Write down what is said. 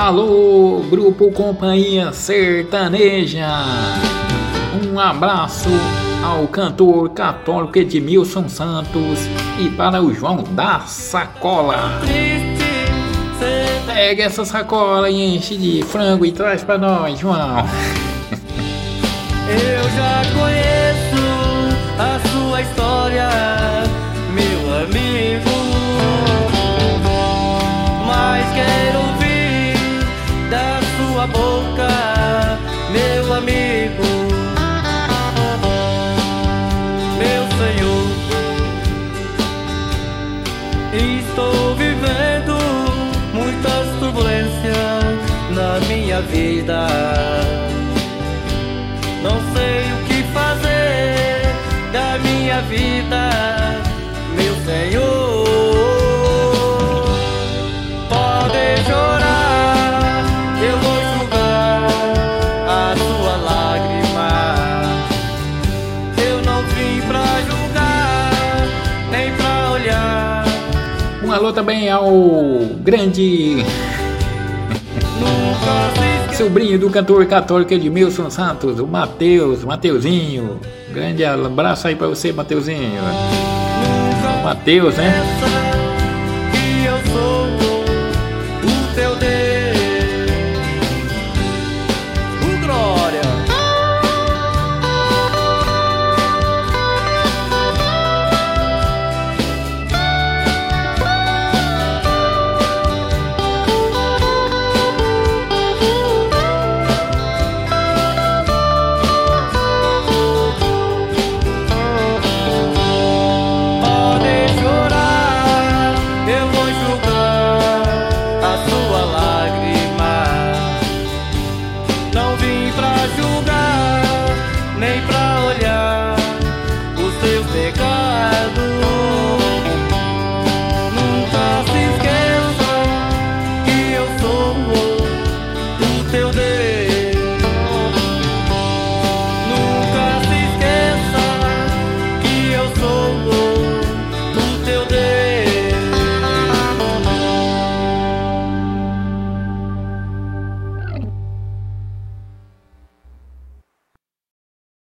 Alô, Grupo Companhia Sertaneja. Um abraço ao cantor católico Edmilson Santos e para o João da Sacola. Pega essa sacola e enche de frango e traz para nós, João. Eu já conheço a sua história, minha vida. Não sei o que fazer da minha vida, meu Senhor. Pode chorar, eu vou enxugar a sua lágrima. Eu não vim pra julgar, nem pra olhar. Um alô também ao grande Nunca. Sobrinho do cantor católico Edmilson Santos, o Mateus, Mateuzinho. Grande abraço aí pra você, Mateuzinho. Mateus, né?